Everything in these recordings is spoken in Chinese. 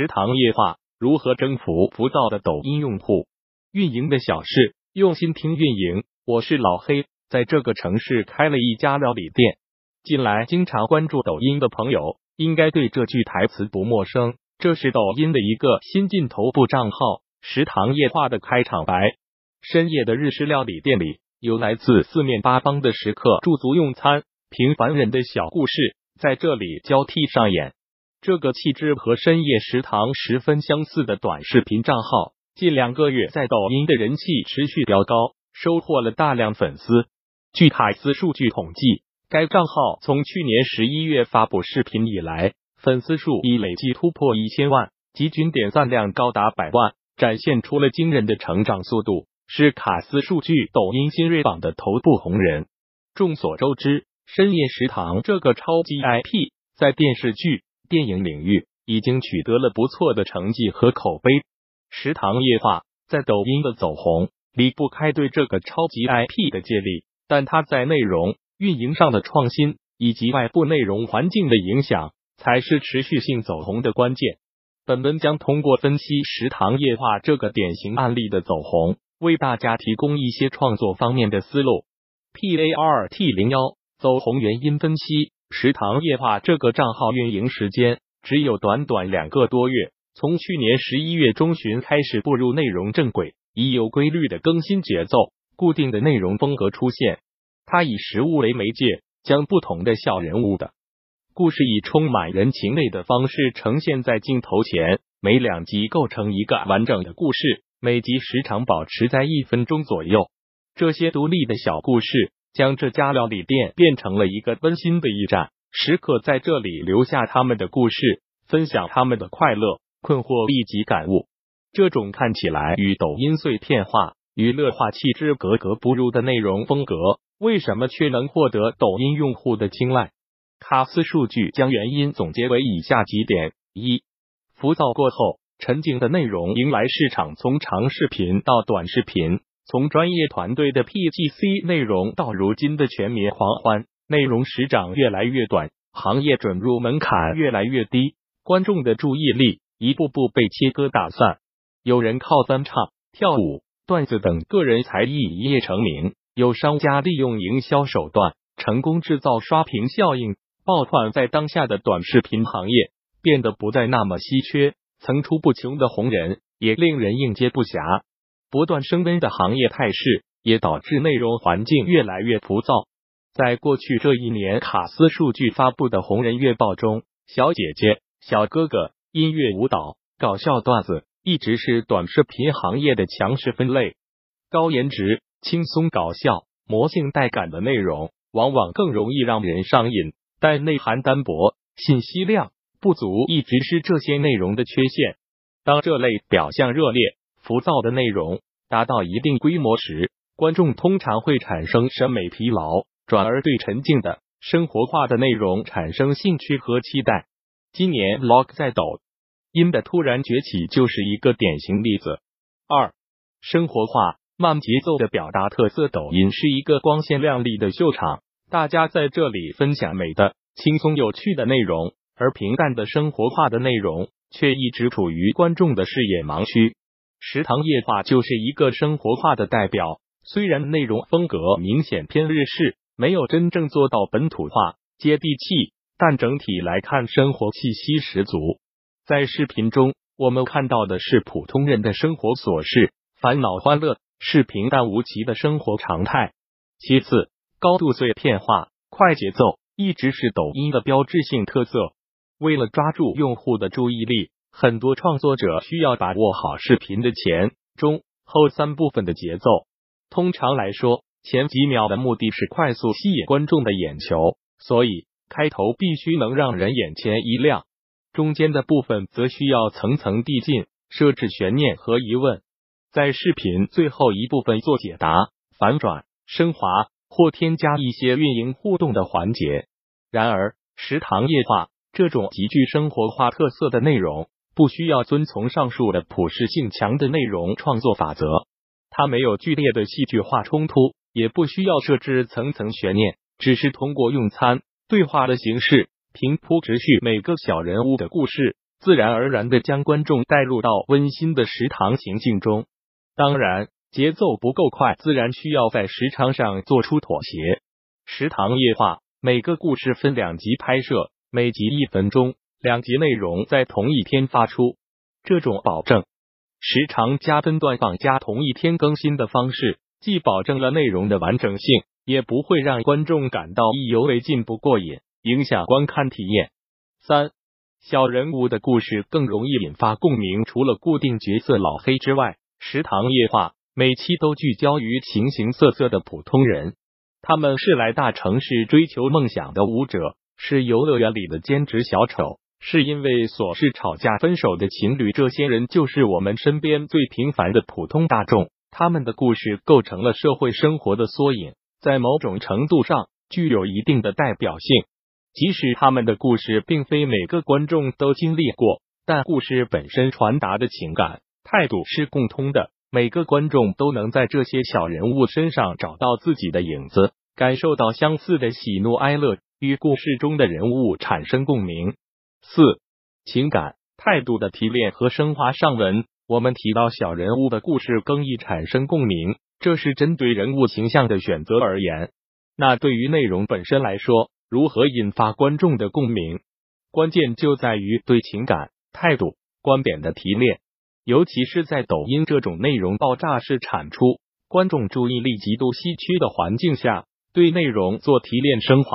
食堂夜话如何征服浮躁的抖音用户？运营的小事，用心听运营。我是老黑，在这个城市开了一家料理店。近来经常关注抖音的朋友，应该对这句台词不陌生。这是抖音的一个新晋头部账号“食堂夜话”的开场白。深夜的日式料理店里，有来自四面八方的食客驻足用餐，平凡人的小故事在这里交替上演。这个气质和深夜食堂十分相似的短视频账号，近两个月在抖音的人气持续飙高，收获了大量粉丝。据卡斯数据统计，该账号从去年十一月发布视频以来，粉丝数已累计突破一千万，集均点赞量高达百万，展现出了惊人的成长速度，是卡斯数据抖音新锐榜的头部红人。众所周知，深夜食堂这个超级 IP 在电视剧。电影领域已经取得了不错的成绩和口碑，《食堂夜话》在抖音的走红离不开对这个超级 IP 的借力，但它在内容运营上的创新以及外部内容环境的影响，才是持续性走红的关键。本文将通过分析《食堂夜话》这个典型案例的走红，为大家提供一些创作方面的思路。P A R T 零幺走红原因分析。食堂夜话这个账号运营时间只有短短两个多月，从去年十一月中旬开始步入内容正轨，已有规律的更新节奏，固定的内容风格出现。它以食物为媒介，将不同的小人物的故事以充满人情味的方式呈现在镜头前，每两集构成一个完整的故事，每集时长保持在一分钟左右。这些独立的小故事。将这家料理店变成了一个温馨的驿站，时刻在这里留下他们的故事，分享他们的快乐、困惑以及感悟。这种看起来与抖音碎片化、娱乐化气质格格不入的内容风格，为什么却能获得抖音用户的青睐？卡斯数据将原因总结为以下几点：一、浮躁过后，沉静的内容迎来市场从长视频到短视频。从专业团队的 PGC 内容到如今的全民狂欢，内容时长越来越短，行业准入门槛越来越低，观众的注意力一步步被切割打散。有人靠翻唱、跳舞、段子等个人才艺一夜成名，有商家利用营销手段成功制造刷屏效应，爆款在当下的短视频行业变得不再那么稀缺，层出不穷的红人也令人应接不暇。不断升温的行业态势，也导致内容环境越来越浮躁。在过去这一年，卡斯数据发布的红人月报中，小姐姐、小哥哥、音乐舞蹈、搞笑段子，一直是短视频行业的强势分类。高颜值、轻松搞笑、魔性带感的内容，往往更容易让人上瘾，但内涵单薄、信息量不足，一直是这些内容的缺陷。当这类表象热烈。浮躁的内容达到一定规模时，观众通常会产生审美疲劳，转而对沉静的生活化的内容产生兴趣和期待。今年 Vlog 在抖音的突然崛起就是一个典型例子。二、生活化慢节奏的表达特色，抖音是一个光鲜亮丽的秀场，大家在这里分享美的、轻松有趣的内容，而平淡的生活化的内容却一直处于观众的视野盲区。食堂夜话就是一个生活化的代表，虽然内容风格明显偏日式，没有真正做到本土化、接地气，但整体来看生活气息十足。在视频中，我们看到的是普通人的生活琐事，烦恼欢乐是平淡无奇的生活常态。其次，高度碎片化、快节奏一直是抖音的标志性特色。为了抓住用户的注意力。很多创作者需要把握好视频的前、中、后三部分的节奏。通常来说，前几秒的目的是快速吸引观众的眼球，所以开头必须能让人眼前一亮。中间的部分则需要层层递进，设置悬念和疑问，在视频最后一部分做解答、反转、升华或添加一些运营互动的环节。然而，食堂夜话这种极具生活化特色的内容。不需要遵从上述的普适性强的内容创作法则，它没有剧烈的戏剧化冲突，也不需要设置层层悬念，只是通过用餐对话的形式平铺直叙每个小人物的故事，自然而然的将观众带入到温馨的食堂情境中。当然，节奏不够快，自然需要在时长上做出妥协。食堂夜话每个故事分两集拍摄，每集一分钟，两集内容在同一天发出。这种保证时长加分段放加同一天更新的方式，既保证了内容的完整性，也不会让观众感到意犹未尽不过瘾，影响观看体验。三小人物的故事更容易引发共鸣。除了固定角色老黑之外，食堂夜话每期都聚焦于形形色色的普通人，他们是来大城市追求梦想的舞者，是游乐园里的兼职小丑。是因为琐事吵架分手的情侣，这些人就是我们身边最平凡的普通大众。他们的故事构成了社会生活的缩影，在某种程度上具有一定的代表性。即使他们的故事并非每个观众都经历过，但故事本身传达的情感态度是共通的。每个观众都能在这些小人物身上找到自己的影子，感受到相似的喜怒哀乐，与故事中的人物产生共鸣。四情感态度的提炼和升华。上文我们提到小人物的故事更易产生共鸣，这是针对人物形象的选择而言。那对于内容本身来说，如何引发观众的共鸣，关键就在于对情感态度观点的提炼。尤其是在抖音这种内容爆炸式产出、观众注意力极度稀缺的环境下，对内容做提炼升华。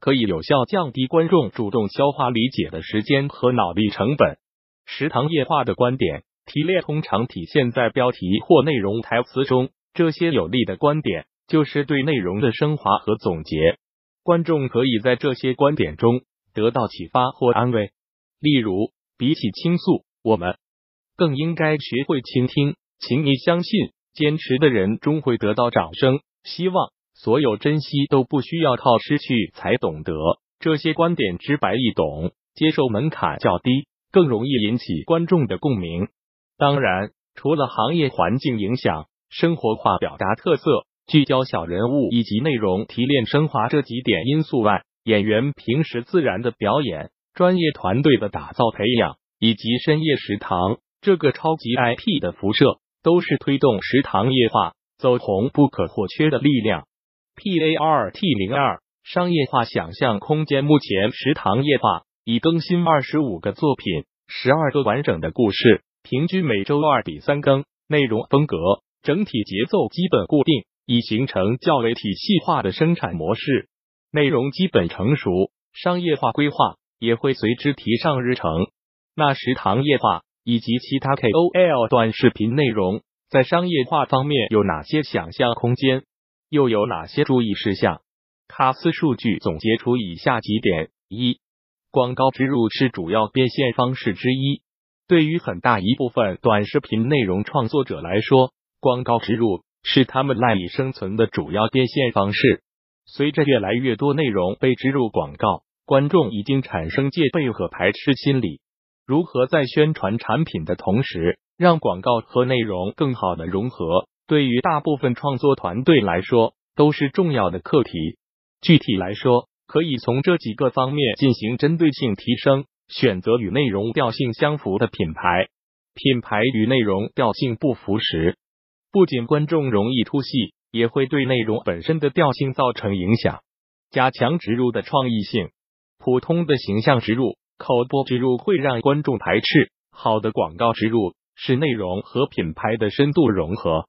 可以有效降低观众主动消化理解的时间和脑力成本。食堂夜话的观点提炼通常体现在标题或内容台词中，这些有力的观点就是对内容的升华和总结。观众可以在这些观点中得到启发或安慰。例如，比起倾诉，我们更应该学会倾听。请你相信，坚持的人终会得到掌声。希望。所有珍惜都不需要靠失去才懂得，这些观点直白易懂，接受门槛较低，更容易引起观众的共鸣。当然，除了行业环境影响、生活化表达特色、聚焦小人物以及内容提炼升华这几点因素外，演员平时自然的表演、专业团队的打造培养，以及深夜食堂这个超级 IP 的辐射，都是推动食堂业化走红不可或缺的力量。P A R T 零二商业化想象空间目前食堂业化已更新二十五个作品，十二个完整的故事，平均每周二比三更。内容风格整体节奏基本固定，已形成较为体系化的生产模式。内容基本成熟，商业化规划也会随之提上日程。那食堂业化以及其他 K O L 短视频内容在商业化方面有哪些想象空间？又有哪些注意事项？卡斯数据总结出以下几点：一、广告植入是主要变现方式之一。对于很大一部分短视频内容创作者来说，广告植入是他们赖以生存的主要变现方式。随着越来越多内容被植入广告，观众已经产生戒备和排斥心理。如何在宣传产品的同时，让广告和内容更好的融合？对于大部分创作团队来说，都是重要的课题。具体来说，可以从这几个方面进行针对性提升：选择与内容调性相符的品牌，品牌与内容调性不符时，不仅观众容易出戏，也会对内容本身的调性造成影响。加强植入的创意性，普通的形象植入、口播植入会让观众排斥，好的广告植入是内容和品牌的深度融合。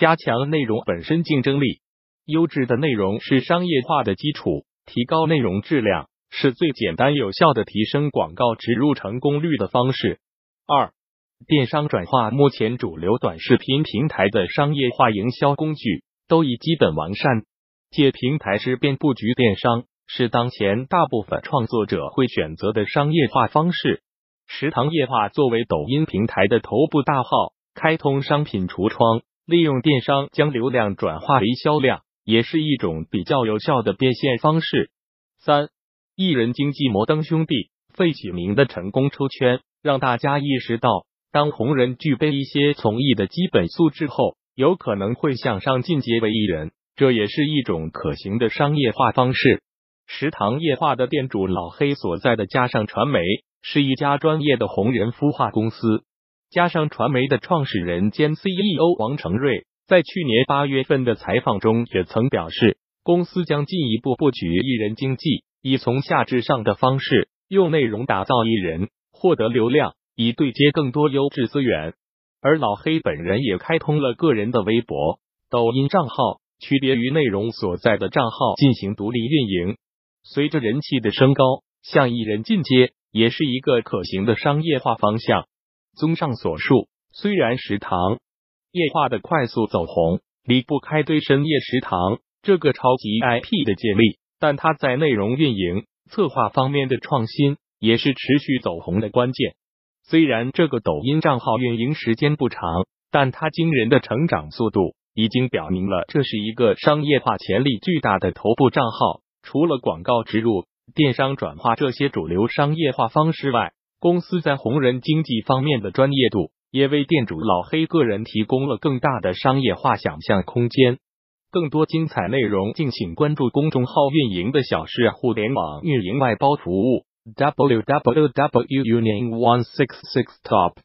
加强内容本身竞争力，优质的内容是商业化的基础。提高内容质量是最简单有效的提升广告植入成功率的方式。二、电商转化，目前主流短视频平台的商业化营销工具都已基本完善，借平台之便布局电商是当前大部分创作者会选择的商业化方式。食堂业化作为抖音平台的头部大号，开通商品橱窗。利用电商将流量转化为销量，也是一种比较有效的变现方式。三、艺人经济摩登兄弟费启鸣的成功出圈，让大家意识到，当红人具备一些从艺的基本素质后，有可能会向上进阶为艺人，这也是一种可行的商业化方式。食堂夜话的店主老黑所在的加上传媒是一家专业的红人孵化公司。加上传媒的创始人兼 CEO 王成瑞，在去年八月份的采访中也曾表示，公司将进一步布局艺人经济，以从下至上的方式，用内容打造艺人，获得流量，以对接更多优质资源。而老黑本人也开通了个人的微博、抖音账号，区别于内容所在的账号进行独立运营。随着人气的升高，向艺人进阶也是一个可行的商业化方向。综上所述，虽然食堂夜话的快速走红离不开对深夜食堂这个超级 IP 的建立，但它在内容运营策划方面的创新也是持续走红的关键。虽然这个抖音账号运营时间不长，但它惊人的成长速度已经表明了这是一个商业化潜力巨大的头部账号。除了广告植入、电商转化这些主流商业化方式外，公司在红人经济方面的专业度，也为店主老黑个人提供了更大的商业化想象空间。更多精彩内容，敬请关注公众号“运营的小事互联网运营外包服务 ”（www.unionone six six top）。